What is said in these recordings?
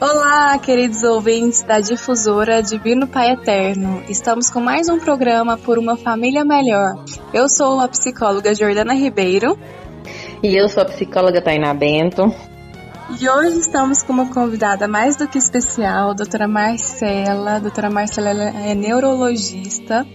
Olá, queridos ouvintes da difusora Divino Pai Eterno. Estamos com mais um programa por uma família melhor. Eu sou a psicóloga Jordana Ribeiro. E eu sou a psicóloga Tainá Bento. E hoje estamos com uma convidada mais do que especial, a doutora Marcela. A doutora Marcela é neurologista.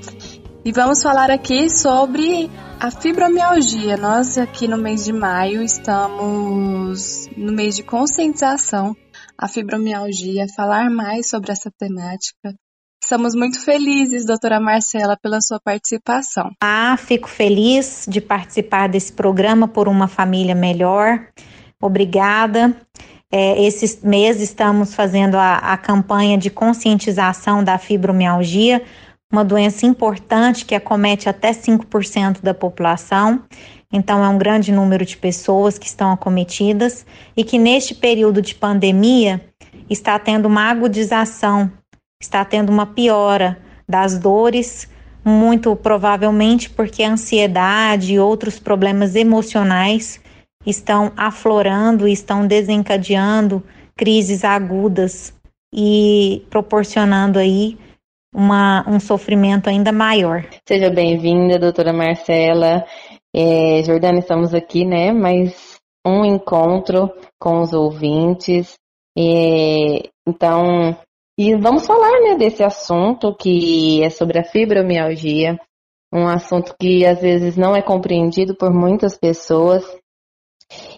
E vamos falar aqui sobre a fibromialgia. Nós aqui no mês de maio estamos no mês de conscientização a fibromialgia, falar mais sobre essa temática. Estamos muito felizes, doutora Marcela, pela sua participação. Ah, fico feliz de participar desse programa por uma família melhor. Obrigada. É, esse mês estamos fazendo a, a campanha de conscientização da fibromialgia, uma doença importante que acomete até 5% da população. Então, é um grande número de pessoas que estão acometidas e que neste período de pandemia está tendo uma agudização, está tendo uma piora das dores, muito provavelmente porque a ansiedade e outros problemas emocionais estão aflorando e estão desencadeando crises agudas e proporcionando aí uma, um sofrimento ainda maior. Seja bem-vinda, doutora Marcela. É, Jordana, estamos aqui, né? Mais um encontro com os ouvintes. É, então, e vamos falar, né, desse assunto que é sobre a fibromialgia, um assunto que às vezes não é compreendido por muitas pessoas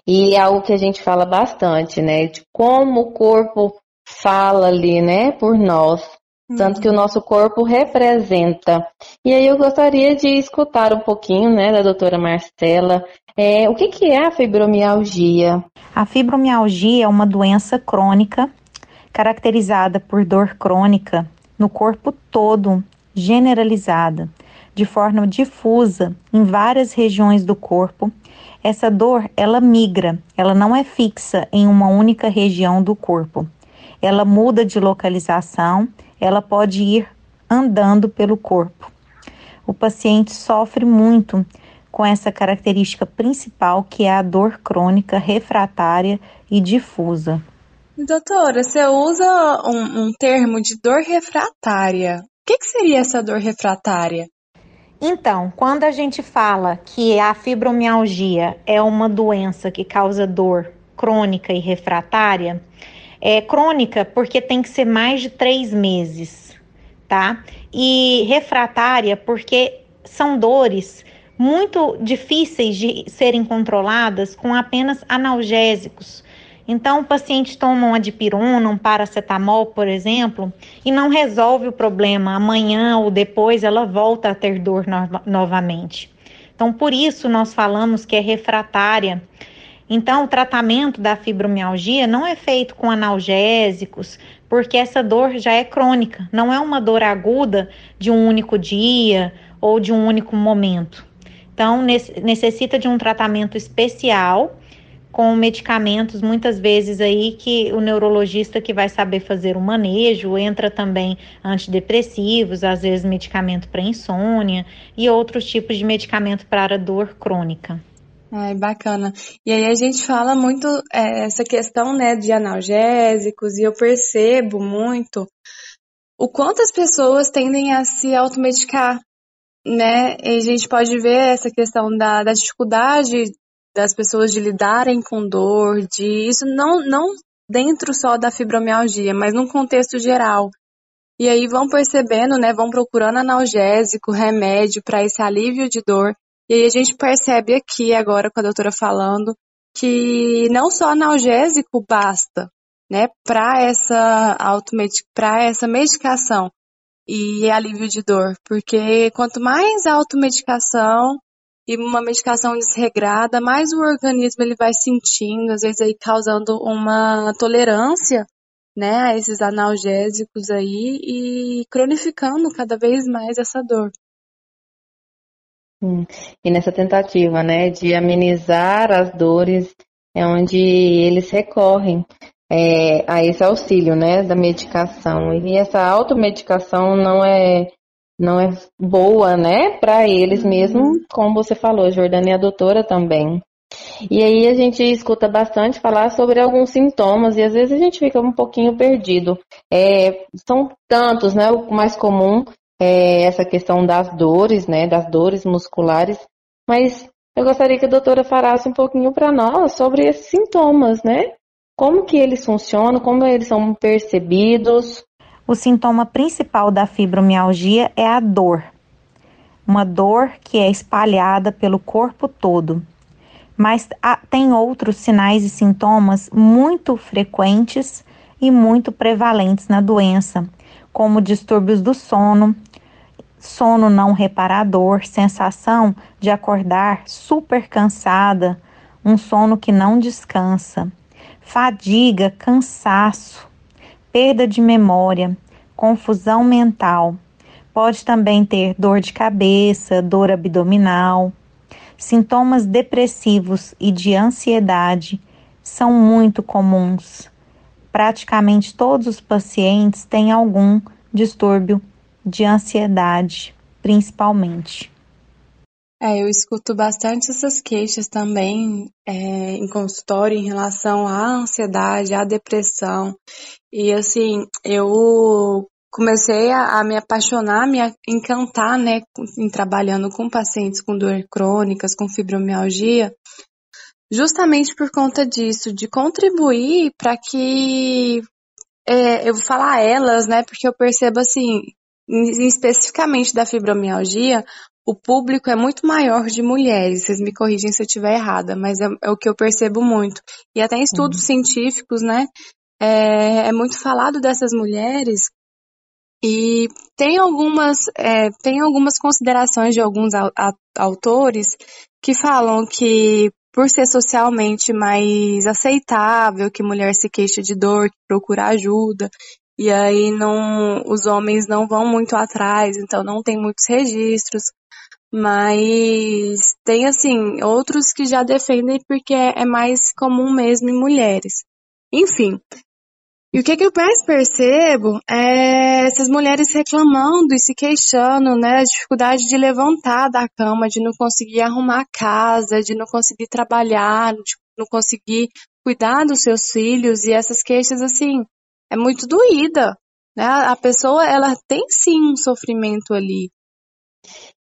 e é algo que a gente fala bastante, né, de como o corpo fala ali, né, por nós tanto que o nosso corpo representa. E aí eu gostaria de escutar um pouquinho, né, da doutora Marcela, é, o que, que é a fibromialgia? A fibromialgia é uma doença crônica caracterizada por dor crônica no corpo todo, generalizada, de forma difusa em várias regiões do corpo. Essa dor, ela migra, ela não é fixa em uma única região do corpo. Ela muda de localização ela pode ir andando pelo corpo. O paciente sofre muito com essa característica principal que é a dor crônica, refratária e difusa. Doutora, você usa um, um termo de dor refratária. O que, que seria essa dor refratária? Então, quando a gente fala que a fibromialgia é uma doença que causa dor crônica e refratária, é crônica porque tem que ser mais de três meses, tá? E refratária porque são dores muito difíceis de serem controladas com apenas analgésicos. Então, o paciente toma uma dipirona, um paracetamol, por exemplo, e não resolve o problema. Amanhã ou depois ela volta a ter dor no novamente. Então, por isso nós falamos que é refratária então, o tratamento da fibromialgia não é feito com analgésicos, porque essa dor já é crônica, não é uma dor aguda de um único dia ou de um único momento. Então, necessita de um tratamento especial com medicamentos, muitas vezes aí que o neurologista que vai saber fazer o manejo, entra também antidepressivos, às vezes medicamento para insônia e outros tipos de medicamento para dor crônica. Ai, bacana. E aí a gente fala muito é, essa questão, né, de analgésicos e eu percebo muito o quanto as pessoas tendem a se automedicar, né? E a gente pode ver essa questão da, da dificuldade das pessoas de lidarem com dor, de isso não, não dentro só da fibromialgia, mas num contexto geral. E aí vão percebendo, né, vão procurando analgésico, remédio para esse alívio de dor. E aí a gente percebe aqui agora com a doutora falando que não só analgésico basta, né, para essa para essa medicação e alívio de dor, porque quanto mais automedicação e uma medicação desregrada, mais o organismo ele vai sentindo, às vezes aí causando uma tolerância, né, a esses analgésicos aí e cronificando cada vez mais essa dor. E nessa tentativa, né, de amenizar as dores, é onde eles recorrem é, a esse auxílio, né, da medicação. E essa automedicação não é não é boa, né, para eles mesmo, como você falou, Jordana e a doutora também. E aí a gente escuta bastante falar sobre alguns sintomas e às vezes a gente fica um pouquinho perdido. É, são tantos, né? O mais comum é essa questão das dores, né? Das dores musculares. Mas eu gostaria que a doutora falasse um pouquinho para nós sobre esses sintomas, né? Como que eles funcionam, como eles são percebidos. O sintoma principal da fibromialgia é a dor. Uma dor que é espalhada pelo corpo todo mas tem outros sinais e sintomas muito frequentes e muito prevalentes na doença, como distúrbios do sono, sono não reparador, sensação de acordar super cansada, um sono que não descansa, fadiga, cansaço, perda de memória, confusão mental. Pode também ter dor de cabeça, dor abdominal, Sintomas depressivos e de ansiedade são muito comuns. Praticamente todos os pacientes têm algum distúrbio de ansiedade, principalmente. É, eu escuto bastante essas queixas também é, em consultório em relação à ansiedade, à depressão. E assim, eu comecei a, a, me apaixonar, a me encantar, né, em trabalhando com pacientes com dor crônicas, com fibromialgia, justamente por conta disso, de contribuir para que é, eu vou falar elas, né, porque eu percebo assim, especificamente da fibromialgia, o público é muito maior de mulheres. Vocês me corrigem se eu estiver errada, mas é, é, o que eu percebo muito. E até em estudos uhum. científicos, né, é, é muito falado dessas mulheres e tem algumas, é, tem algumas considerações de alguns autores que falam que por ser socialmente mais aceitável que mulher se queixa de dor, que procura ajuda, e aí não, os homens não vão muito atrás, então não tem muitos registros. Mas tem assim, outros que já defendem porque é mais comum mesmo em mulheres. Enfim, e o que, que eu mais percebo é essas mulheres reclamando e se queixando, né? A dificuldade de levantar da cama, de não conseguir arrumar a casa, de não conseguir trabalhar, de não conseguir cuidar dos seus filhos. E essas queixas, assim, é muito doída, né? A pessoa, ela tem sim um sofrimento ali.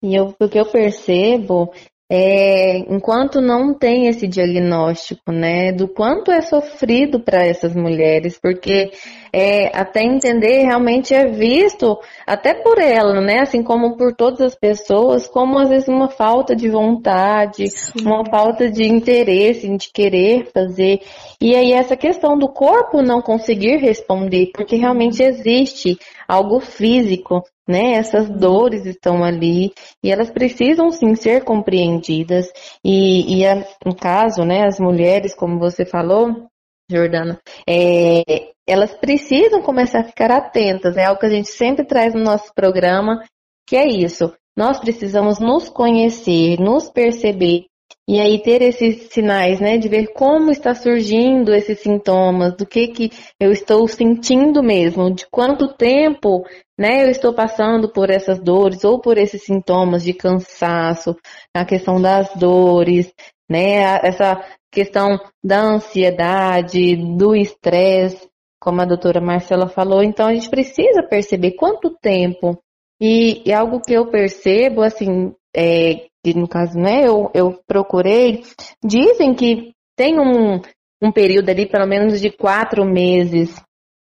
E eu, o que eu percebo é, enquanto não tem esse diagnóstico, né, do quanto é sofrido para essas mulheres, porque é, até entender realmente é visto até por ela, né, assim como por todas as pessoas, como às vezes uma falta de vontade, Sim. uma falta de interesse de querer fazer, e aí essa questão do corpo não conseguir responder, porque realmente existe algo físico né? Essas dores estão ali e elas precisam sim ser compreendidas. E, e a, no caso, né, as mulheres, como você falou, Jordana, é, elas precisam começar a ficar atentas. É algo que a gente sempre traz no nosso programa, que é isso. Nós precisamos nos conhecer, nos perceber e aí ter esses sinais, né, de ver como está surgindo esses sintomas, do que que eu estou sentindo mesmo, de quanto tempo, né, eu estou passando por essas dores ou por esses sintomas de cansaço, a questão das dores, né, essa questão da ansiedade, do estresse, como a doutora Marcela falou, então a gente precisa perceber quanto tempo. E, e algo que eu percebo, assim, é, no caso, né, eu, eu procurei, dizem que tem um, um período ali, pelo menos de quatro meses,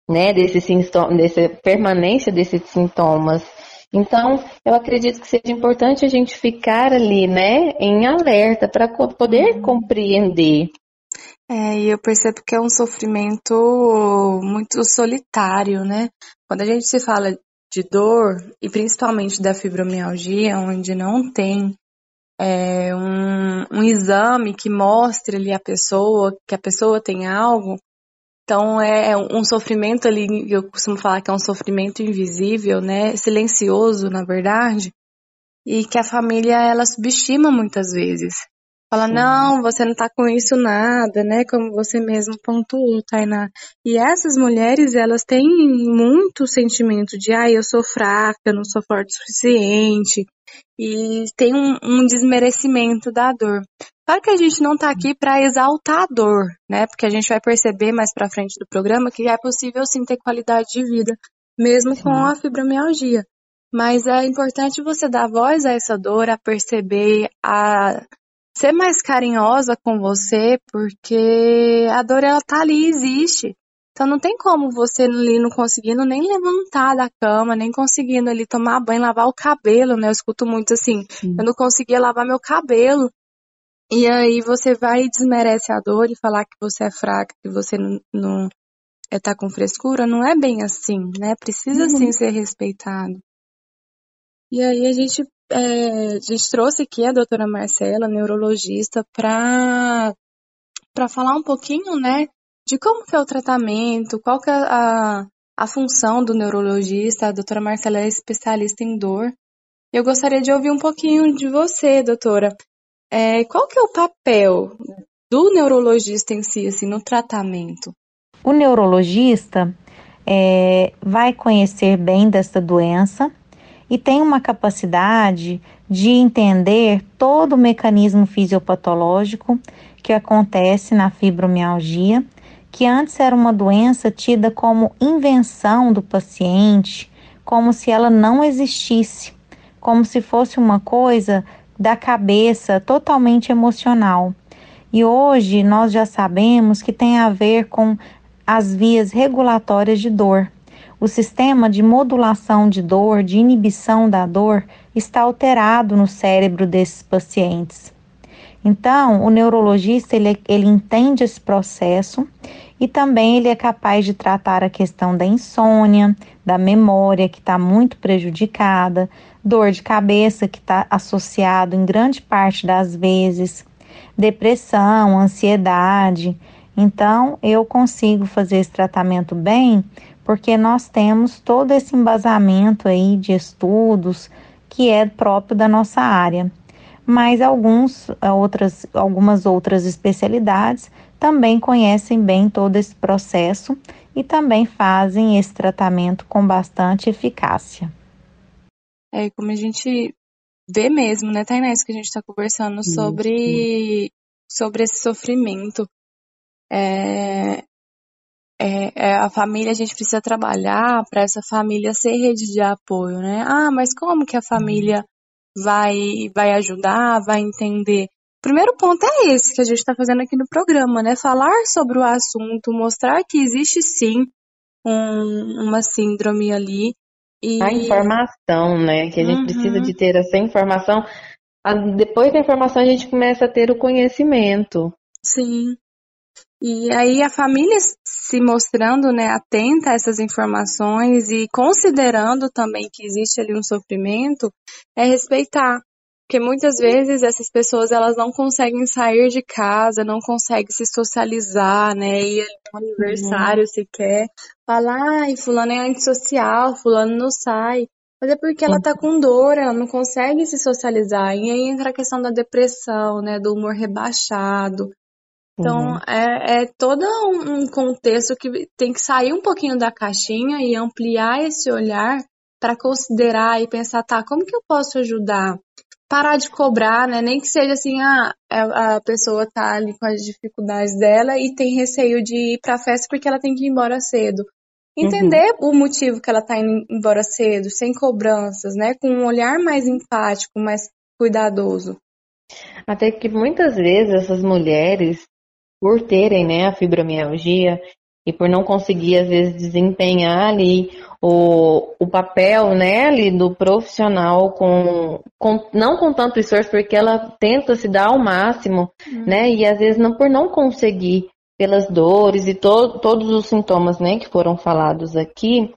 né, desse sintoma, dessa permanência desses sintomas. Então, eu acredito que seja importante a gente ficar ali, né, em alerta para poder compreender. É, e eu percebo que é um sofrimento muito solitário, né? Quando a gente se fala de dor, e principalmente da fibromialgia, onde não tem é, um, um exame que mostre ali a pessoa, que a pessoa tem algo. Então é, é um sofrimento ali, eu costumo falar que é um sofrimento invisível, né? Silencioso, na verdade, e que a família ela subestima muitas vezes. Fala, não, você não tá com isso nada, né? Como você mesmo pontuou, Tainá. E essas mulheres, elas têm muito sentimento de, ah, eu sou fraca, eu não sou forte o suficiente. E tem um, um desmerecimento da dor. Claro que a gente não tá aqui para exaltar a dor, né? Porque a gente vai perceber mais pra frente do programa que é possível sim ter qualidade de vida, mesmo sim. com a fibromialgia. Mas é importante você dar voz a essa dor, a perceber, a ser mais carinhosa com você, porque a dor ela tá ali, existe. Então não tem como você ali não conseguindo nem levantar da cama, nem conseguindo ali tomar banho, lavar o cabelo, né? Eu escuto muito assim, Sim. eu não conseguia lavar meu cabelo. E aí você vai e desmerece a dor e falar que você é fraca, que você não, não é, tá com frescura, não é bem assim, né? Precisa uhum. sim ser respeitado. E aí a gente, é, a gente trouxe aqui a doutora Marcela, neurologista, para para falar um pouquinho, né, de como que é o tratamento, qual que é a, a função do neurologista. A doutora Marcela é especialista em dor. Eu gostaria de ouvir um pouquinho de você, doutora. É, qual que é o papel do neurologista em si, assim, no tratamento? O neurologista é, vai conhecer bem dessa doença, e tem uma capacidade de entender todo o mecanismo fisiopatológico que acontece na fibromialgia, que antes era uma doença tida como invenção do paciente, como se ela não existisse, como se fosse uma coisa da cabeça totalmente emocional. E hoje nós já sabemos que tem a ver com as vias regulatórias de dor. O sistema de modulação de dor, de inibição da dor, está alterado no cérebro desses pacientes. Então, o neurologista ele, ele entende esse processo e também ele é capaz de tratar a questão da insônia, da memória que está muito prejudicada, dor de cabeça que está associado em grande parte das vezes, depressão, ansiedade. Então, eu consigo fazer esse tratamento bem porque nós temos todo esse embasamento aí de estudos que é próprio da nossa área. Mas alguns, outras, algumas outras especialidades também conhecem bem todo esse processo e também fazem esse tratamento com bastante eficácia. É, como a gente vê mesmo, né, Tainá, isso que a gente está conversando sobre, sobre esse sofrimento. É, é, é, a família, a gente precisa trabalhar para essa família ser rede de apoio, né? Ah, mas como que a família vai, vai ajudar, vai entender? O primeiro ponto é esse que a gente está fazendo aqui no programa, né? Falar sobre o assunto, mostrar que existe sim um, uma síndrome ali. E... A informação, né? Que a gente uhum. precisa de ter essa informação. Depois da informação a gente começa a ter o conhecimento. Sim. E aí a família se mostrando né, atenta a essas informações e considerando também que existe ali um sofrimento, é respeitar. Porque muitas vezes essas pessoas elas não conseguem sair de casa, não conseguem se socializar, né? Ir no aniversário uhum. sequer. Falar, ai, fulano é antissocial, fulano não sai. Mas é porque ela tá com dor, ela não consegue se socializar. E aí entra a questão da depressão, né? Do humor rebaixado. Então, uhum. é, é todo um contexto que tem que sair um pouquinho da caixinha e ampliar esse olhar para considerar e pensar, tá, como que eu posso ajudar? Parar de cobrar, né? Nem que seja assim, ah, é, a pessoa tá ali com as dificuldades dela e tem receio de ir pra festa porque ela tem que ir embora cedo. Entender uhum. o motivo que ela tá indo embora cedo, sem cobranças, né? Com um olhar mais empático, mais cuidadoso. Até que muitas vezes essas mulheres por terem né, a fibromialgia e por não conseguir, às vezes, desempenhar ali o, o papel né, ali do profissional com, com não com tanto esforço, porque ela tenta se dar ao máximo, uhum. né? E às vezes não por não conseguir pelas dores e to, todos os sintomas né, que foram falados aqui,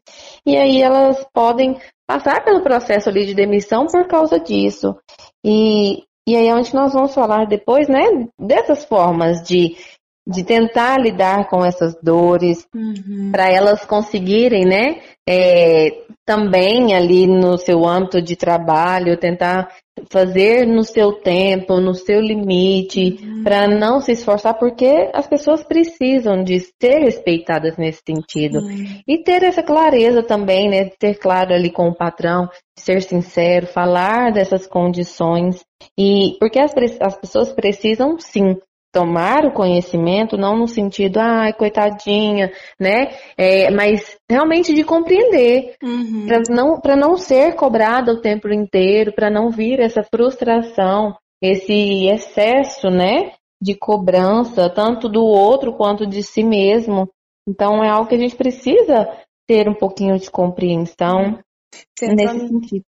e aí elas podem passar pelo processo ali de demissão por causa disso. E, e aí é onde nós vamos falar depois, né, dessas formas de de tentar lidar com essas dores, Uhum. para elas conseguirem, né, é, também ali no seu âmbito de trabalho, tentar fazer no seu tempo, no seu limite, para não se esforçar, porque as pessoas precisam de ser respeitadas nesse sentido. Sim. E ter essa clareza também, né? Ter claro ali com o patrão, ser sincero, falar dessas condições. E porque as, as pessoas precisam sim tomar o conhecimento, não no sentido, ai, coitadinha, né? É, mas realmente de compreender, Uhum. para não, para não ser cobrada o tempo inteiro, para não vir essa frustração, esse excesso, né? De cobrança, tanto do outro quanto de si mesmo. Então é algo que a gente precisa ter um pouquinho de compreensão entrou nesse sentido.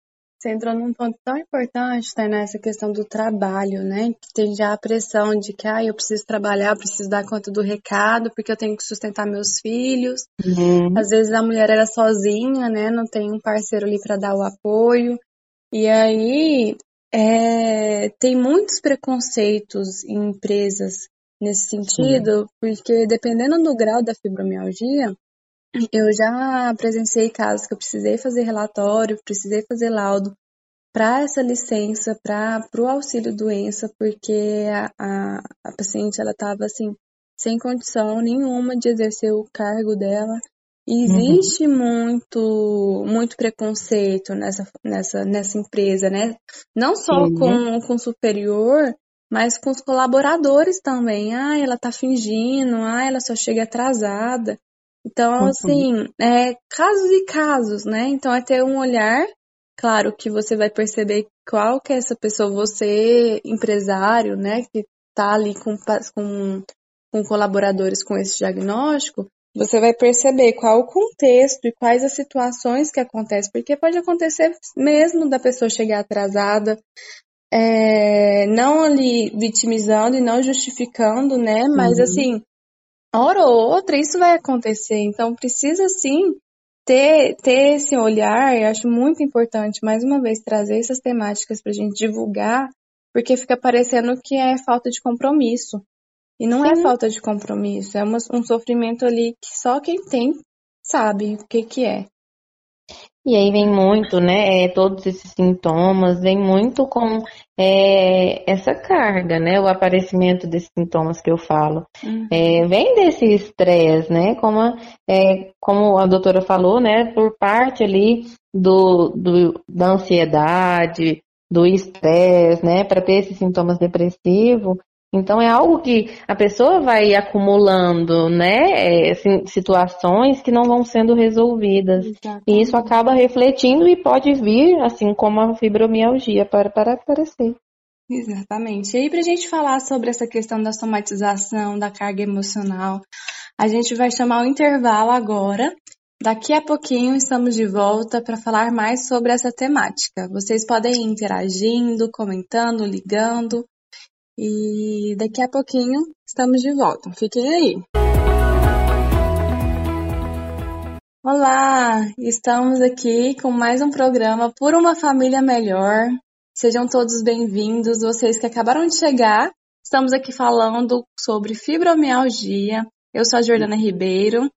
Você entrou num ponto tão importante, tá, nessa questão do trabalho, né? Que tem já a pressão de que, ah, eu preciso trabalhar, eu preciso dar conta do recado, porque eu tenho que sustentar meus filhos. Uhum. Às vezes a mulher era sozinha, né? Não tem um parceiro ali para dar o apoio. E aí é, tem muitos preconceitos em empresas nesse sentido, porque dependendo do grau da fibromialgia, eu já presenciei casos que eu precisei fazer relatório, precisei fazer laudo para essa licença, para o auxílio doença, porque a, a, a paciente ela estava assim sem condição nenhuma de exercer o cargo dela. E existe muito muito preconceito nessa nessa nessa empresa, né? Não só Sim. com com o superior, mas com os colaboradores também. Ah, ela tá fingindo, ah, ela só chega atrasada. Então, Uhum. assim, é casos e casos, né? Então é ter um olhar, claro que você vai perceber qual que é essa pessoa, você, empresário, né, que tá ali com, com, com colaboradores com esse diagnóstico, você vai perceber qual o contexto e quais as situações que acontecem, porque pode acontecer mesmo da pessoa chegar atrasada, é, não ali vitimizando e não justificando, né? Mas Uhum. assim, hora ou outra isso vai acontecer. Então precisa sim ter, ter esse olhar. Eu acho muito importante, mais uma vez, trazer essas temáticas para a gente divulgar, porque fica parecendo que é falta de compromisso. E não é Sim. falta de compromisso, é uma- um sofrimento ali que só quem tem sabe o que que é. E aí vem muito, né? é, todos esses sintomas, vem muito com é, essa carga, né? O aparecimento desses sintomas que eu falo. Uhum. É, vem desse estresse, né? Como, a- é, como a doutora falou, né? Por parte ali do, do- da ansiedade, do estresse, né? Para ter esses sintomas depressivos. Então é algo que a pessoa vai acumulando, né? é, si- situações que não vão sendo resolvidas. E isso acaba refletindo e pode vir, assim como a fibromialgia, para, para aparecer. Exatamente. E aí, para a gente falar sobre essa questão da somatização, da carga emocional, a gente vai chamar o intervalo agora. Daqui a pouquinho estamos de volta para falar mais sobre essa temática. Vocês podem ir interagindo, comentando, ligando. E daqui a pouquinho estamos de volta. Fiquem aí. Olá, estamos aqui com mais um programa Por uma Família Melhor. Sejam todos bem-vindos, vocês que acabaram de chegar. Estamos aqui falando sobre fibromialgia. Eu sou a Jordana Ribeiro.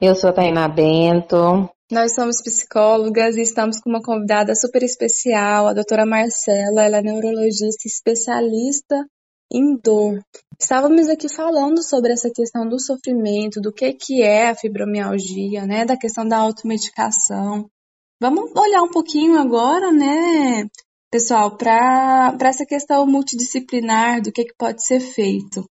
Eu sou a Tainá Bento. Nós somos psicólogas e estamos com uma convidada super especial, a doutora Marcela. Ela é neurologista especialista em dor. Estávamos aqui falando sobre essa questão do sofrimento, do que, que é a fibromialgia, né? Da questão da automedicação. Vamos olhar um pouquinho agora, né, pessoal, para essa questão multidisciplinar do que, que pode ser feito.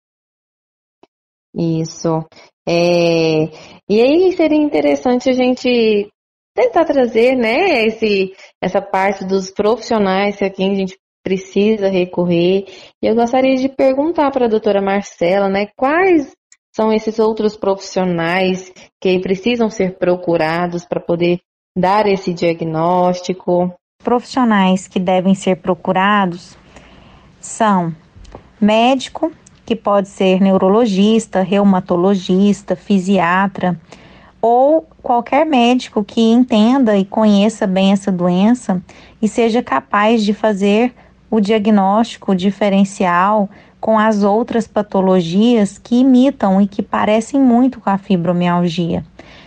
Isso. É, E aí seria interessante a gente tentar trazer, né, esse, essa parte dos profissionais que a quem a gente precisa recorrer. E eu gostaria de perguntar para a doutora Marcela, né, quais são esses outros profissionais que precisam ser procurados para poder dar esse diagnóstico? Profissionais que devem ser procurados são médico, que pode ser neurologista, reumatologista, fisiatra, ou qualquer médico que entenda e conheça bem essa doença e seja capaz de fazer o diagnóstico diferencial com as outras patologias que imitam e que parecem muito com a fibromialgia.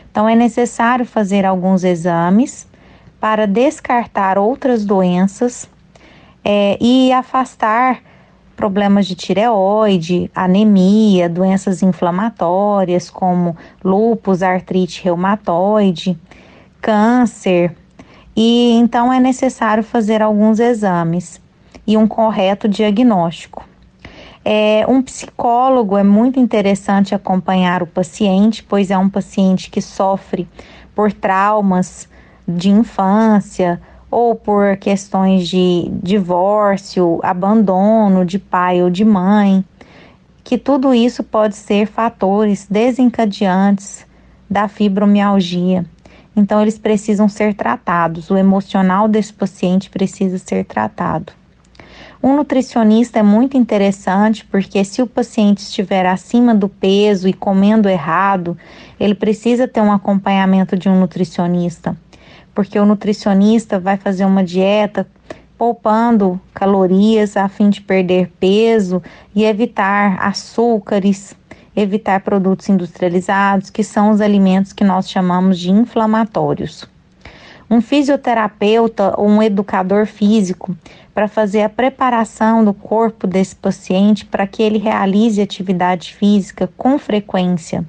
Então, é necessário fazer alguns exames para descartar outras doenças é, e afastar problemas de tireoide, anemia, doenças inflamatórias como lúpus, artrite reumatoide, câncer. E então é necessário fazer alguns exames e um correto diagnóstico. É, um psicólogo é muito interessante acompanhar o paciente, pois é um paciente que sofre por traumas de infância ou por questões de divórcio, abandono de pai ou de mãe, que tudo isso pode ser fatores desencadeantes da fibromialgia. Então, eles precisam ser tratados, o emocional desse paciente precisa ser tratado. Um nutricionista é muito interessante porque se o paciente estiver acima do peso e comendo errado, ele precisa ter um acompanhamento de um nutricionista, porque o nutricionista vai fazer uma dieta poupando calorias a fim de perder peso e evitar açúcares, evitar produtos industrializados, que são os alimentos que nós chamamos de inflamatórios. Um fisioterapeuta ou um educador físico para fazer a preparação do corpo desse paciente para que ele realize atividade física com frequência.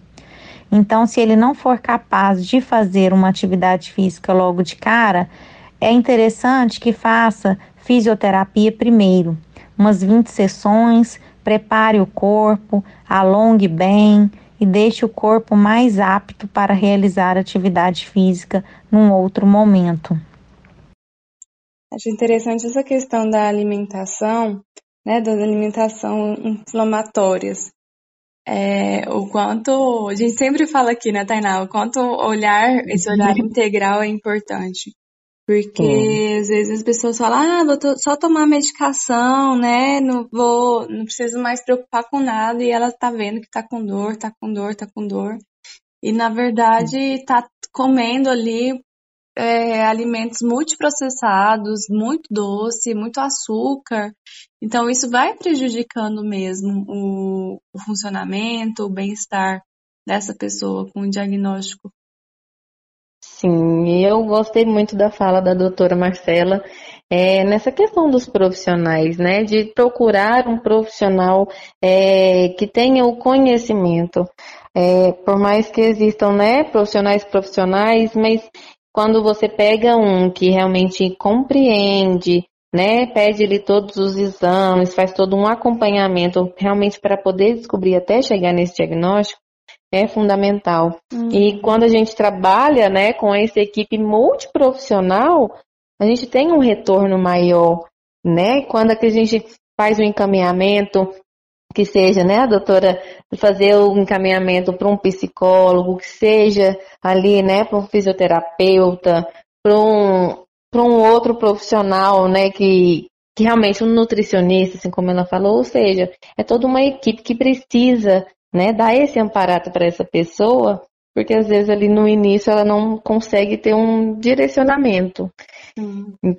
Então, se ele não for capaz de fazer uma atividade física logo de cara, é interessante que faça fisioterapia primeiro, umas 20 sessões, prepare o corpo, alongue bem e deixe o corpo mais apto para realizar atividade física num outro momento. Acho interessante essa questão da alimentação, né, das alimentação inflamatórias. É, o quanto, a gente sempre fala aqui, né, Tainá, o quanto olhar, esse olhar uhum. integral é importante. Porque uhum. às vezes as pessoas falam, ah, vou só tomar medicação, né? Não vou, não preciso mais preocupar com nada, e ela tá vendo que tá com dor, tá com dor, tá com dor. E na verdade tá comendo ali é, alimentos multiprocessados, muito doce, muito açúcar. Então, isso vai prejudicando mesmo o, o funcionamento, o bem-estar dessa pessoa com o diagnóstico. Sim, eu gostei muito da fala da doutora Marcela é, nessa questão dos profissionais, né? De procurar um profissional é, que tenha o conhecimento. É, por mais que existam, né, profissionais profissionais, mas quando você pega um que realmente compreende, né, pede-lhe todos os exames, faz todo um acompanhamento realmente para poder descobrir até chegar nesse diagnóstico, é fundamental. Uhum. E quando a gente trabalha, né, com essa equipe multiprofissional, a gente tem um retorno maior, né? Quando a gente faz o um encaminhamento, que seja, né, a doutora fazer o encaminhamento para um psicólogo, que seja ali, né, para um fisioterapeuta, para um, um outro profissional, né, que, que realmente um nutricionista, assim como ela falou, ou seja, é toda uma equipe que precisa, né, dar esse amparato para essa pessoa, porque às vezes ali no início ela não consegue ter um direcionamento. Sim.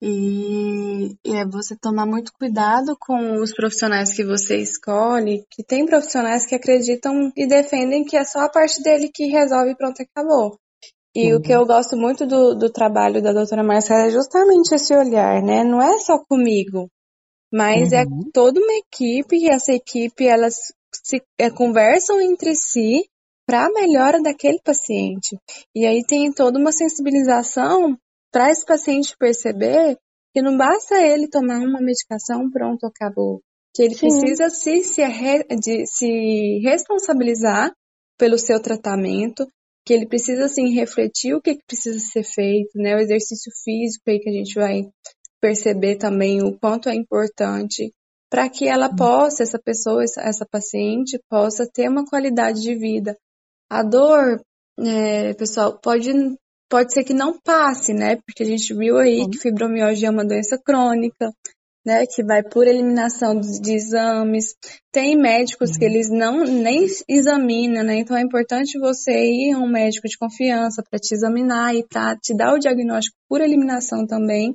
E, e é você tomar muito cuidado com os profissionais que você escolhe, que tem profissionais que acreditam e defendem que é só a parte dele que resolve e pronto, acabou. E uhum. o que eu gosto muito do, do trabalho da doutora Marcela é justamente esse olhar, né? Não é só comigo, mas é uhum. é toda uma equipe e essa equipe, elas se é, conversam entre si para a melhora daquele paciente. E aí tem toda uma sensibilização para esse paciente perceber que não basta ele tomar uma medicação, pronto, acabou. Que ele Sim. precisa se, se, de, se responsabilizar pelo seu tratamento, que ele precisa assim refletir o que, que precisa ser feito, né? O exercício físico aí que a gente vai perceber também o quanto é importante para que ela possa, essa pessoa, essa, essa, paciente, possa ter uma qualidade de vida. A dor, é, pessoal, pode pode ser que não passe, né? Porque a gente viu aí uhum. que fibromialgia é uma doença crônica, né? Que vai por eliminação de exames. Tem médicos uhum. que eles não nem examinam, né? Então é importante você ir a um médico de confiança para te examinar e para te dar o diagnóstico por eliminação também.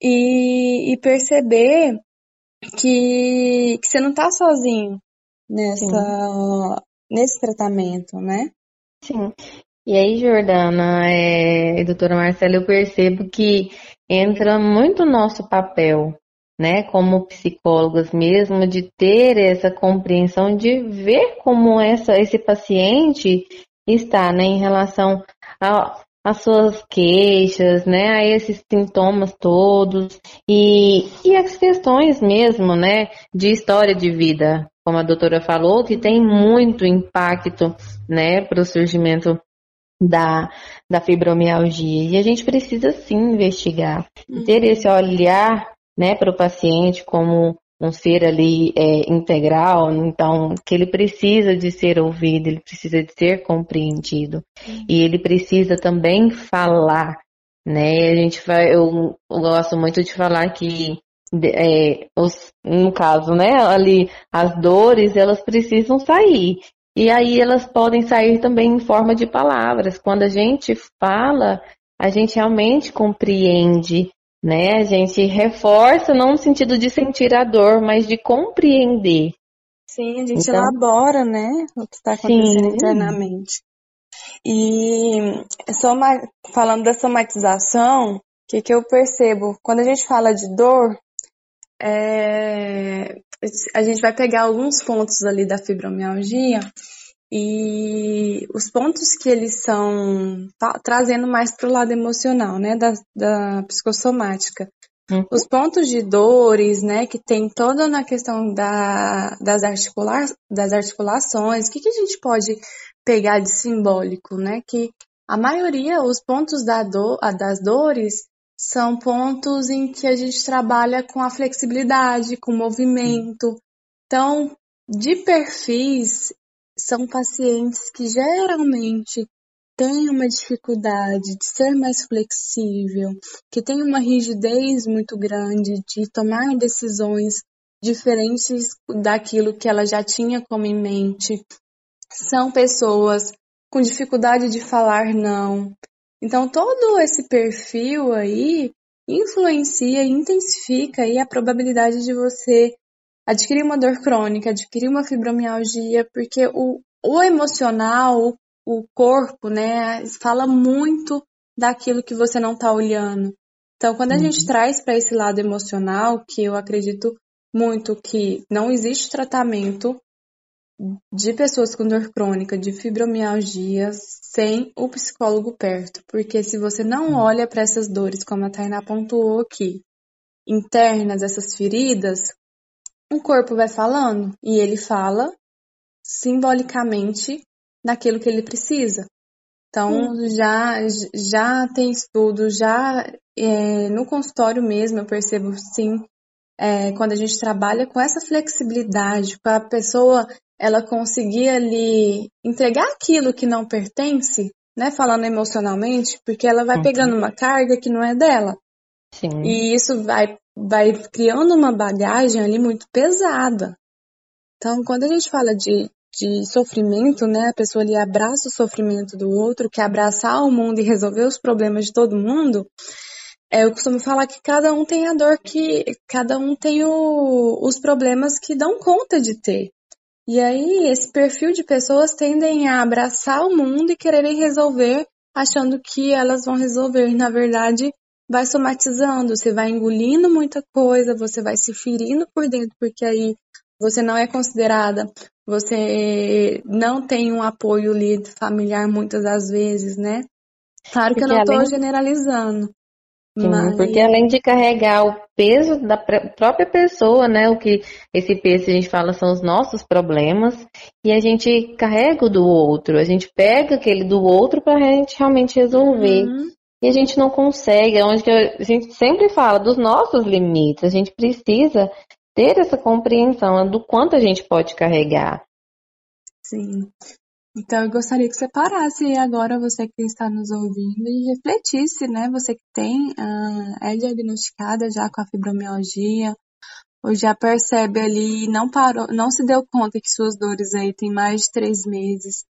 e, e perceber que, que você não está sozinho nessa, nesse tratamento, né? Sim. E aí, Jordana, é, doutora Marcela, eu percebo que entra muito nosso papel, né, como psicólogas mesmo, de ter essa compreensão, de ver como essa, esse paciente está, né, em relação às suas queixas, né, a esses sintomas todos e, e as questões mesmo, né, de história de vida, como a doutora falou, que tem muito impacto, né, para o surgimento da, da fibromialgia. E a gente precisa sim investigar, uhum. ter esse olhar né, para o paciente como um ser ali é, integral, então que ele precisa de ser ouvido, ele precisa de ser compreendido uhum. e ele precisa também falar, né? A gente vai, eu, eu gosto muito de falar que é, os, no caso, né, ali as dores elas precisam sair e aí elas podem sair também em forma de palavras. Quando a gente fala, a gente realmente compreende, né? A gente reforça, não no sentido de sentir a dor, mas de compreender. Sim, a gente então, elabora, né? O que está acontecendo sim. internamente. E soma, falando da somatização, o que, que eu percebo? Quando a gente fala de dor, é, a gente vai pegar alguns pontos ali da fibromialgia e os pontos que eles são tá, trazendo mais para o lado emocional, né, da, da psicossomática. Uhum. Os pontos de dores, né, que tem toda na questão da, das, articula das articulações, o que, que a gente pode pegar de simbólico, né, que a maioria, os pontos da do, das dores são pontos em que a gente trabalha com a flexibilidade, com o movimento. Então, de perfis, são pacientes que geralmente têm uma dificuldade de ser mais flexível, que têm uma rigidez muito grande de tomar decisões diferentes daquilo que ela já tinha como em mente. São pessoas com dificuldade de falar não, então, todo esse perfil aí influencia e intensifica aí a probabilidade de você adquirir uma dor crônica, adquirir uma fibromialgia, porque o, o emocional, o corpo, né, fala muito daquilo que você não está olhando. Então, quando a uhum. gente traz para esse lado emocional, que eu acredito muito que não existe tratamento de pessoas com dor crônica, de fibromialgia, sem o psicólogo perto. Porque se você não olha para essas dores, como a Tainá pontuou aqui, internas, essas feridas, o corpo vai falando e ele fala simbolicamente naquilo que ele precisa. Então, hum. já, já tem estudo, já é, no consultório mesmo eu percebo sim, é, quando a gente trabalha com essa flexibilidade, com a pessoa ela conseguir ali entregar aquilo que não pertence, né, falando emocionalmente, porque ela vai uhum. pegando uma carga que não é dela. Sim. E isso vai, vai criando uma bagagem ali muito pesada. Então, quando a gente fala de, de sofrimento, né, a pessoa ali abraça o sofrimento do outro, que abraçar o mundo e resolver os problemas de todo mundo, é, eu costumo falar que cada um tem a dor que, cada um tem o, os problemas que dão conta de ter. E aí, esse perfil de pessoas tendem a abraçar o mundo e quererem resolver, achando que elas vão resolver. Na verdade, vai somatizando, você vai engolindo muita coisa, você vai se ferindo por dentro, porque aí você não é considerada, você não tem um apoio familiar muitas das vezes, né? Claro que porque eu não estou além... generalizando. Sim, Mas... porque além de carregar o peso da própria pessoa, né? O que esse peso a gente fala são os nossos problemas e a gente carrega o do outro, a gente pega aquele do outro para a gente realmente resolver. Uhum. E a gente não consegue, é onde a gente sempre fala dos nossos limites, a gente precisa ter essa compreensão do quanto a gente pode carregar. Sim. Então, eu gostaria que você parasse agora, você que está nos ouvindo, e refletisse, né? Você que tem, uh, é diagnosticada já com a fibromialgia, ou já percebe ali, não parou, não se deu conta que suas dores aí têm mais de três meses.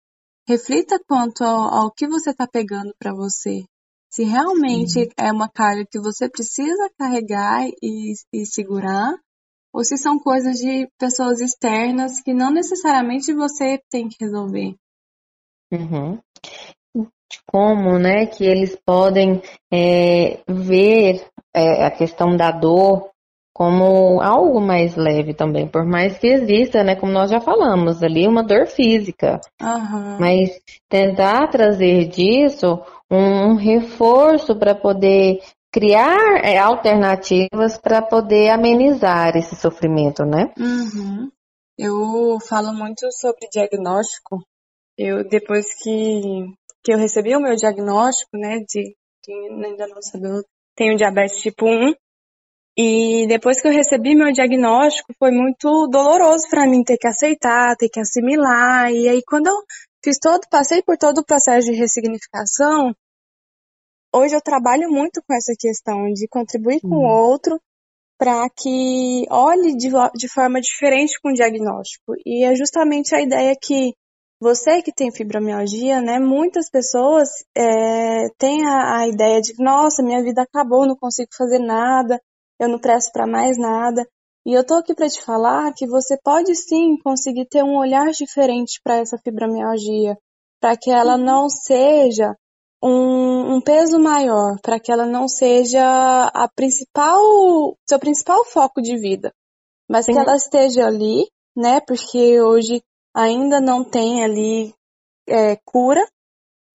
Reflita quanto ao, ao que você está pegando para você. Se realmente uhum. é uma carga que você precisa carregar e, e segurar, ou se são coisas de pessoas externas que não necessariamente você tem que resolver. Uhum. De como, né, que eles podem é, ver é, a questão da dor como algo mais leve também, por mais que exista, né, como nós já falamos, ali uma dor física. Uhum. Mas tentar trazer disso um reforço para poder criar é, alternativas para poder amenizar esse sofrimento, né? Uhum. Eu falo muito sobre diagnóstico. Eu depois que, que eu recebi o meu diagnóstico, né, de quem ainda não sabe, eu tenho diabetes tipo 1. E depois que eu recebi meu diagnóstico, foi muito doloroso para mim ter que aceitar, ter que assimilar. E aí quando eu fiz todo, passei por todo o processo de ressignificação, hoje eu trabalho muito com essa questão de contribuir com o uhum. outro para que olhe de, de forma diferente com o diagnóstico. E é justamente a ideia que você que tem fibromialgia, né? Muitas pessoas é, têm a, a, ideia de, nossa, minha vida acabou, não consigo fazer nada, eu não presto para mais nada. E eu tô aqui para te falar que você pode sim conseguir ter um olhar diferente para essa fibromialgia, para que ela uhum. não seja um, um peso maior, para que ela não seja a principal, seu principal foco de vida, mas Sim. que ela esteja ali, né? Porque hoje ainda não tem ali é, cura,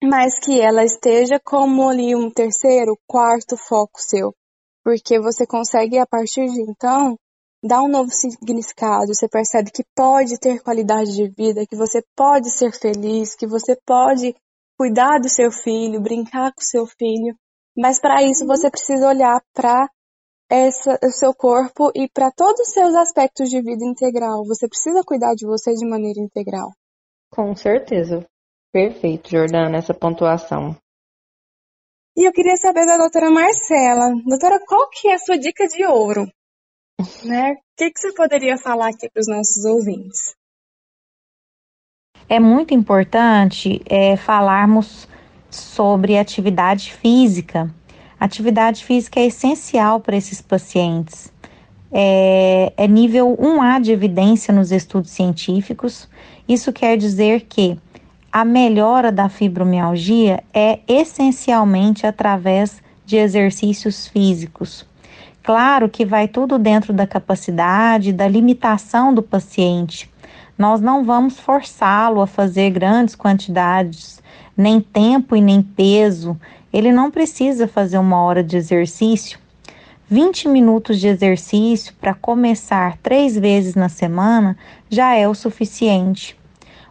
mas que ela esteja como ali um terceiro, quarto foco seu, porque você consegue a partir de então dar um novo significado, você percebe que pode ter qualidade de vida, que você pode ser feliz, que você pode cuidar do seu filho, brincar com o seu filho, mas para isso você precisa olhar para o seu corpo e para todos os seus aspectos de vida integral. Você precisa cuidar de você de maneira integral. Com certeza. Perfeito, Jordana, essa pontuação. E eu queria saber da doutora Marcela. Doutora, qual que é a sua dica de ouro? né? O que, que você poderia falar aqui para os nossos ouvintes? É muito importante é, falarmos sobre atividade física. Atividade física é essencial para esses pacientes. É, é nível 1A de evidência nos estudos científicos. Isso quer dizer que a melhora da fibromialgia é essencialmente através de exercícios físicos. Claro que vai tudo dentro da capacidade, da limitação do paciente. Nós não vamos forçá-lo a fazer grandes quantidades, nem tempo e nem peso. Ele não precisa fazer uma hora de exercício. 20 minutos de exercício para começar três vezes na semana já é o suficiente.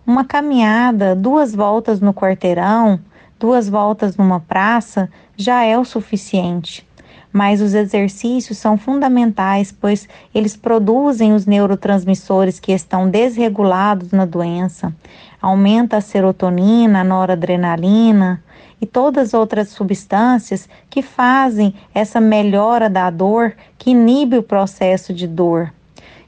Uma caminhada, duas voltas no quarteirão, duas voltas numa praça já é o suficiente mas os exercícios são fundamentais, pois eles produzem os neurotransmissores que estão desregulados na doença, aumenta a serotonina, a noradrenalina e todas as outras substâncias que fazem essa melhora da dor, que inibe o processo de dor.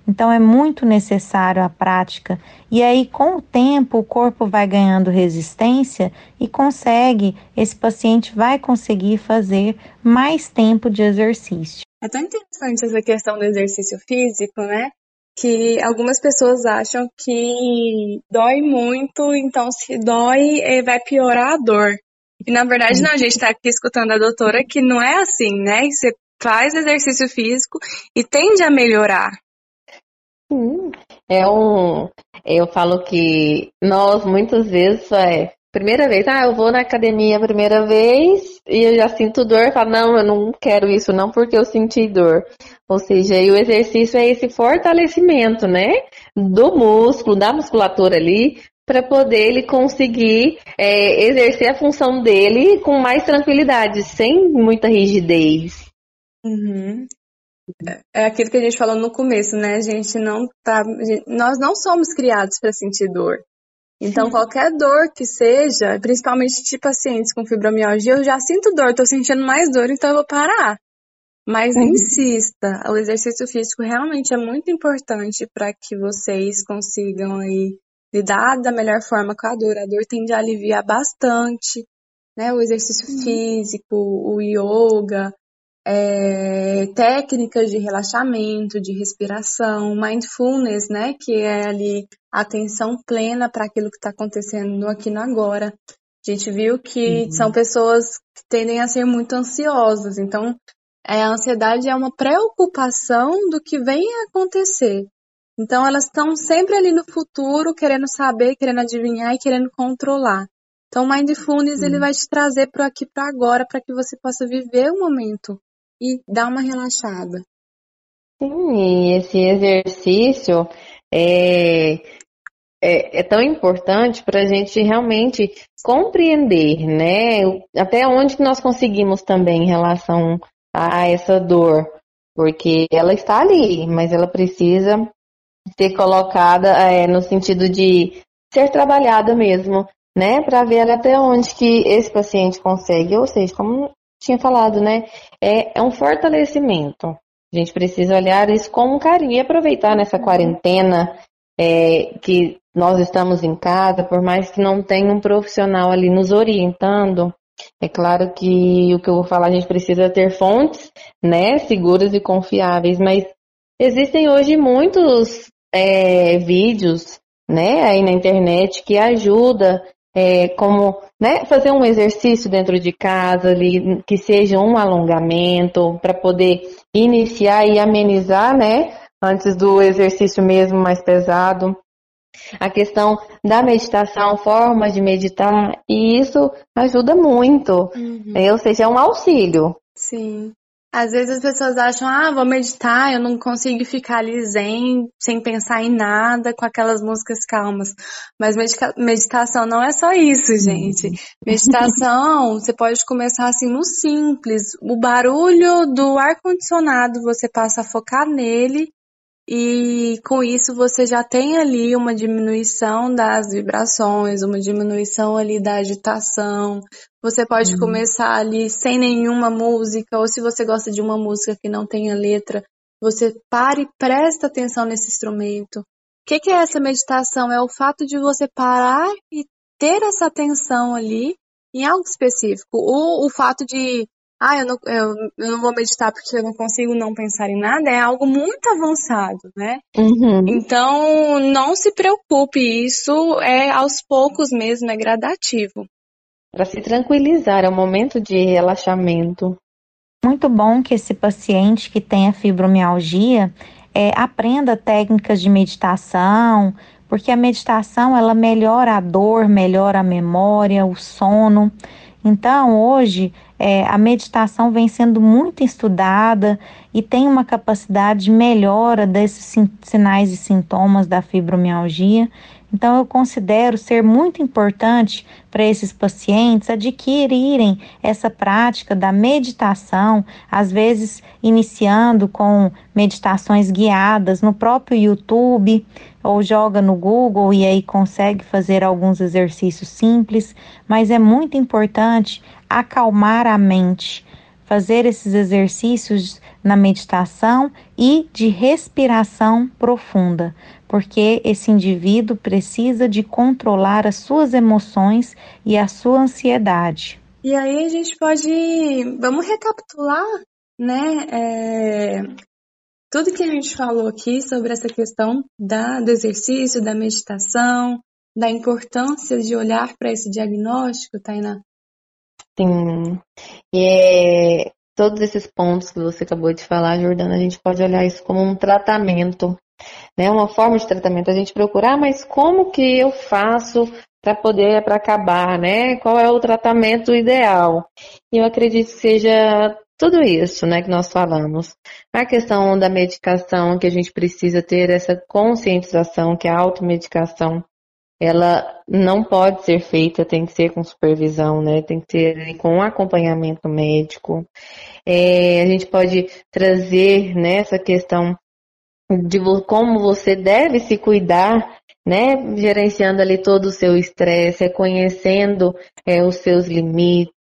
Então é muito necessário a prática. E aí, com o tempo, o corpo vai ganhando resistência e consegue, esse paciente vai conseguir fazer mais tempo de exercício. É tão interessante essa questão do exercício físico, né? Que algumas pessoas acham que dói muito, então se dói, eh, vai piorar a dor. E na verdade, não, a gente está aqui escutando a doutora que não é assim, né? Você faz exercício físico e tende a melhorar. Sim, é um. Eu falo que nós muitas vezes é primeira vez, ah, eu vou na academia a primeira vez e eu já sinto dor, falo, não, eu não quero isso não porque eu senti dor. Ou seja, o exercício é esse fortalecimento, né, do músculo, da musculatura ali, para poder ele conseguir é, exercer a função dele com mais tranquilidade, sem muita rigidez. Uhum é aquilo que a gente falou no começo, né? A gente não tá, nós não somos criados para sentir dor. Então, qualquer dor que seja, principalmente de pacientes com fibromialgia, eu já sinto dor, tô sentindo mais dor, então eu vou parar. Mas uhum. insista, o exercício físico realmente é muito importante para que vocês consigam aí lidar da melhor forma com a dor. A dor tende a aliviar bastante, né? O exercício uhum. físico, o yoga, é, técnicas de relaxamento, de respiração, mindfulness, né? Que é ali atenção plena para aquilo que está acontecendo no aqui no agora. A gente viu que uhum. são pessoas que tendem a ser muito ansiosas, então é, a ansiedade é uma preocupação do que vem a acontecer. Então elas estão sempre ali no futuro, querendo saber, querendo adivinhar e querendo controlar. Então o mindfulness uhum. ele vai te trazer para aqui para agora, para que você possa viver o momento e dar uma relaxada. Sim, e esse exercício é, é, é tão importante para a gente realmente compreender, né? Até onde nós conseguimos também em relação a essa dor, porque ela está ali, mas ela precisa ser colocada é, no sentido de ser trabalhada mesmo, né? Para ver até onde que esse paciente consegue, ou seja, como tinha falado, né? É, é um fortalecimento. A gente precisa olhar isso com carinho e aproveitar nessa quarentena é, que nós estamos em casa, por mais que não tenha um profissional ali nos orientando, é claro que o que eu vou falar, a gente precisa ter fontes, né, seguras e confiáveis, mas existem hoje muitos é, vídeos, né, aí na internet que ajuda é, como né, fazer um exercício dentro de casa, ali, que seja um alongamento, para poder iniciar e amenizar, né, antes do exercício mesmo mais pesado. A questão da meditação, formas de meditar, e isso ajuda muito. Uhum. Ou seja, é um auxílio. Sim. Às vezes as pessoas acham, ah, vou meditar, eu não consigo ficar ali zen, sem pensar em nada, com aquelas músicas calmas. Mas meditação não é só isso, gente. Meditação, você pode começar assim no simples. O barulho do ar-condicionado, você passa a focar nele e com isso você já tem ali uma diminuição das vibrações, uma diminuição ali da agitação. Você pode uhum. começar ali sem nenhuma música, ou se você gosta de uma música que não tenha letra, você para e presta atenção nesse instrumento. O que, que é essa meditação? É o fato de você parar e ter essa atenção ali em algo específico. Ou o fato de ah, eu não, eu, eu não vou meditar porque eu não consigo não pensar em nada, é algo muito avançado, né? Uhum. Então, não se preocupe, isso é aos poucos mesmo, é gradativo. Para se tranquilizar, é um momento de relaxamento. Muito bom que esse paciente que tem a fibromialgia é, aprenda técnicas de meditação, porque a meditação ela melhora a dor, melhora a memória, o sono. Então, hoje, é, a meditação vem sendo muito estudada e tem uma capacidade de melhora desses sinais e sintomas da fibromialgia. Então, eu considero ser muito importante para esses pacientes adquirirem essa prática da meditação, às vezes iniciando com meditações guiadas no próprio YouTube ou joga no Google e aí consegue fazer alguns exercícios simples, mas é muito importante acalmar a mente, fazer esses exercícios na meditação e de respiração profunda, porque esse indivíduo precisa de controlar as suas emoções e a sua ansiedade. E aí a gente pode, vamos recapitular, né? É, tudo que a gente falou aqui sobre essa questão da, do exercício, da meditação, da importância de olhar para esse diagnóstico, Tainá? Sim. E é, todos esses pontos que você acabou de falar, Jordana, a gente pode olhar isso como um tratamento, né? Uma forma de tratamento. A gente procurar, ah, mas como que eu faço para poder, para acabar, né? Qual é o tratamento ideal? E eu acredito que seja tudo isso, né, que nós falamos. A questão da medicação, que a gente precisa ter essa conscientização, que a automedicação ela não pode ser feita, tem que ser com supervisão, né? Tem que ser com acompanhamento médico. É, a gente pode trazer né, questão de como você deve se cuidar, né? Gerenciando ali todo o seu estresse, reconhecendo é, os seus limites,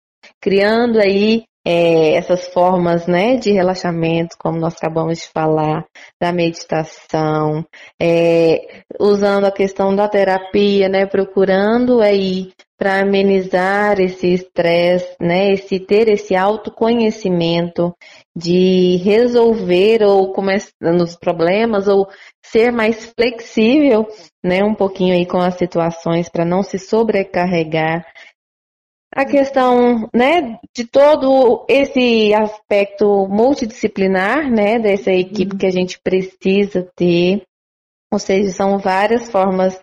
criando aí é, essas formas né, de relaxamento, como nós acabamos de falar, da meditação, é, usando a questão da terapia, né, procurando aí para amenizar esse estresse, né? Esse ter esse autoconhecimento de resolver ou começando os problemas ou ser mais flexível, né? Um pouquinho aí com as situações para não se sobrecarregar. A questão, né, de todo esse aspecto multidisciplinar, né, dessa equipe que a gente precisa ter, ou seja, são várias formas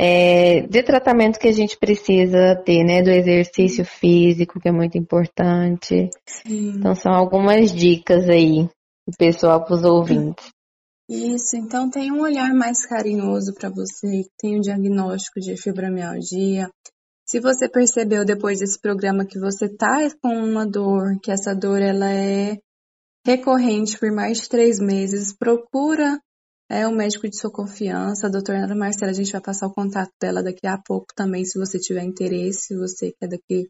é, de tratamento que a gente precisa ter, né? Do exercício físico, que é muito importante. Sim. Então, são algumas dicas aí do pessoal para os ouvintes. Isso, então tem um olhar mais carinhoso para você que tem o um diagnóstico de fibromialgia. Se você percebeu depois desse programa que você está com uma dor, que essa dor ela é recorrente por mais de três meses, procura é um médico de sua confiança, a doutora Ana Marcela, a gente vai passar o contato dela daqui a pouco também, se você tiver interesse, você que é daqui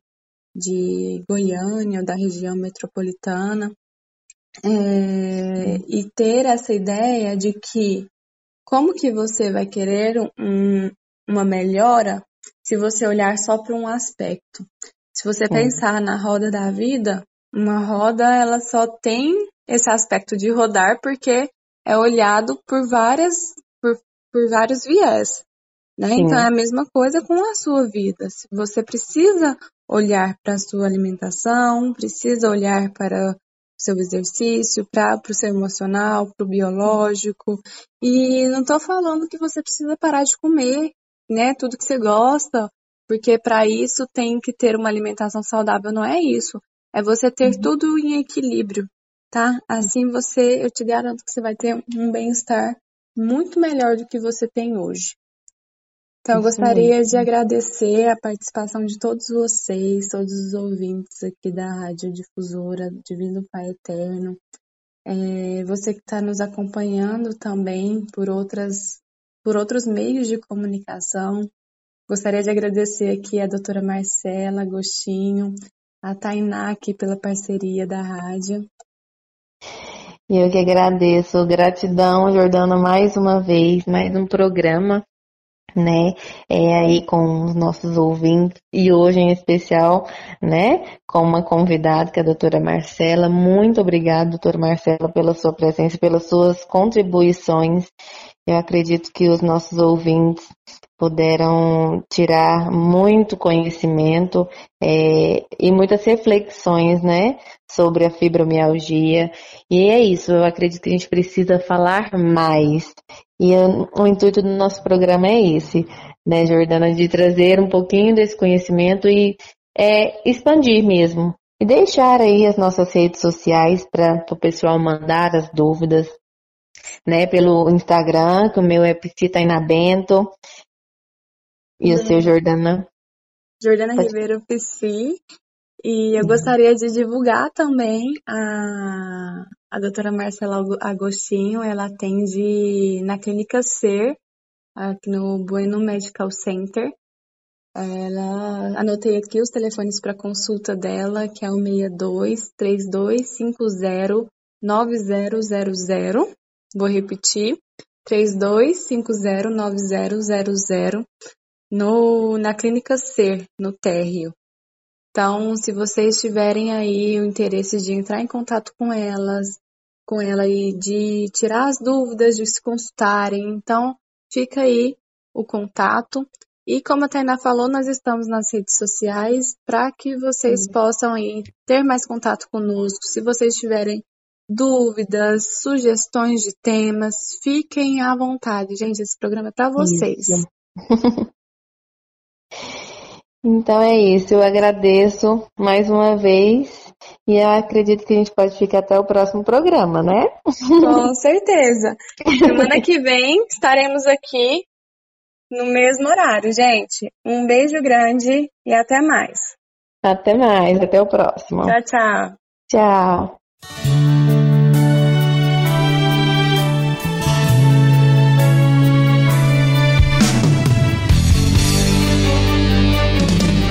de Goiânia, ou da região metropolitana, é, e ter essa ideia de que como que você vai querer um, uma melhora se você olhar só para um aspecto. Se você pensar na roda da vida, uma roda ela só tem esse aspecto de rodar porque é olhado por várias por, por vários viés. Né? Então é a mesma coisa com a sua vida. Se você precisa olhar para a sua alimentação, precisa olhar para o seu exercício, para o seu emocional, para o biológico. E não estou falando que você precisa parar de comer, né? Tudo que você gosta, porque para isso tem que ter uma alimentação saudável. Não é isso. É você ter uhum. tudo em equilíbrio tá? Assim você, eu te garanto que você vai ter um bem-estar muito melhor do que você tem hoje. Então, eu gostaria de agradecer a participação de todos vocês, todos os ouvintes aqui da Rádio Difusora Divino Pai Eterno. É, você que está nos acompanhando também por outras por outros meios de comunicação. Gostaria de agradecer aqui a doutora Marcela Agostinho, a Tainá aqui pela parceria da rádio eu que agradeço. Gratidão, Jordana, mais uma vez, mais um programa, né? É aí com os nossos ouvintes e hoje em especial, né? Com uma convidada que é a doutora Marcela. Muito obrigada, doutora Marcela, pela sua presença, pelas suas contribuições. Eu acredito que os nossos ouvintes puderam tirar muito conhecimento é, e muitas reflexões, né, sobre a fibromialgia. E é isso, eu acredito que a gente precisa falar mais. E o intuito do nosso programa é esse, né, Jordana, de trazer um pouquinho desse conhecimento e é, expandir mesmo. E deixar aí as nossas redes sociais para o pessoal mandar as dúvidas, né, pelo Instagram, que o meu é Psitaina Bento, e o seu, Jordana? Jordana Pode... Ribeiro Psi. E eu uhum. gostaria de divulgar também a, a doutora Marcela Agostinho. Ela atende na Clínica Ser, aqui no Bueno Medical Center. Ela anotei aqui os telefones para consulta dela, que é o 62 3250 9000. Vou repetir: 3250 9000 no, na Clínica Ser, no térreo. Então, se vocês tiverem aí o interesse de entrar em contato com elas, com ela e de tirar as dúvidas, de se consultarem, então fica aí o contato. E como a Tainá falou, nós estamos nas redes sociais para que vocês Sim. possam aí ter mais contato conosco. Se vocês tiverem dúvidas, sugestões de temas, fiquem à vontade. Gente, esse programa é para vocês. Então é isso, eu agradeço mais uma vez e eu acredito que a gente pode ficar até o próximo programa, né? Com certeza. Semana que vem estaremos aqui no mesmo horário, gente. Um beijo grande e até mais. Até mais, até o próximo. Tchau, tchau. Tchau.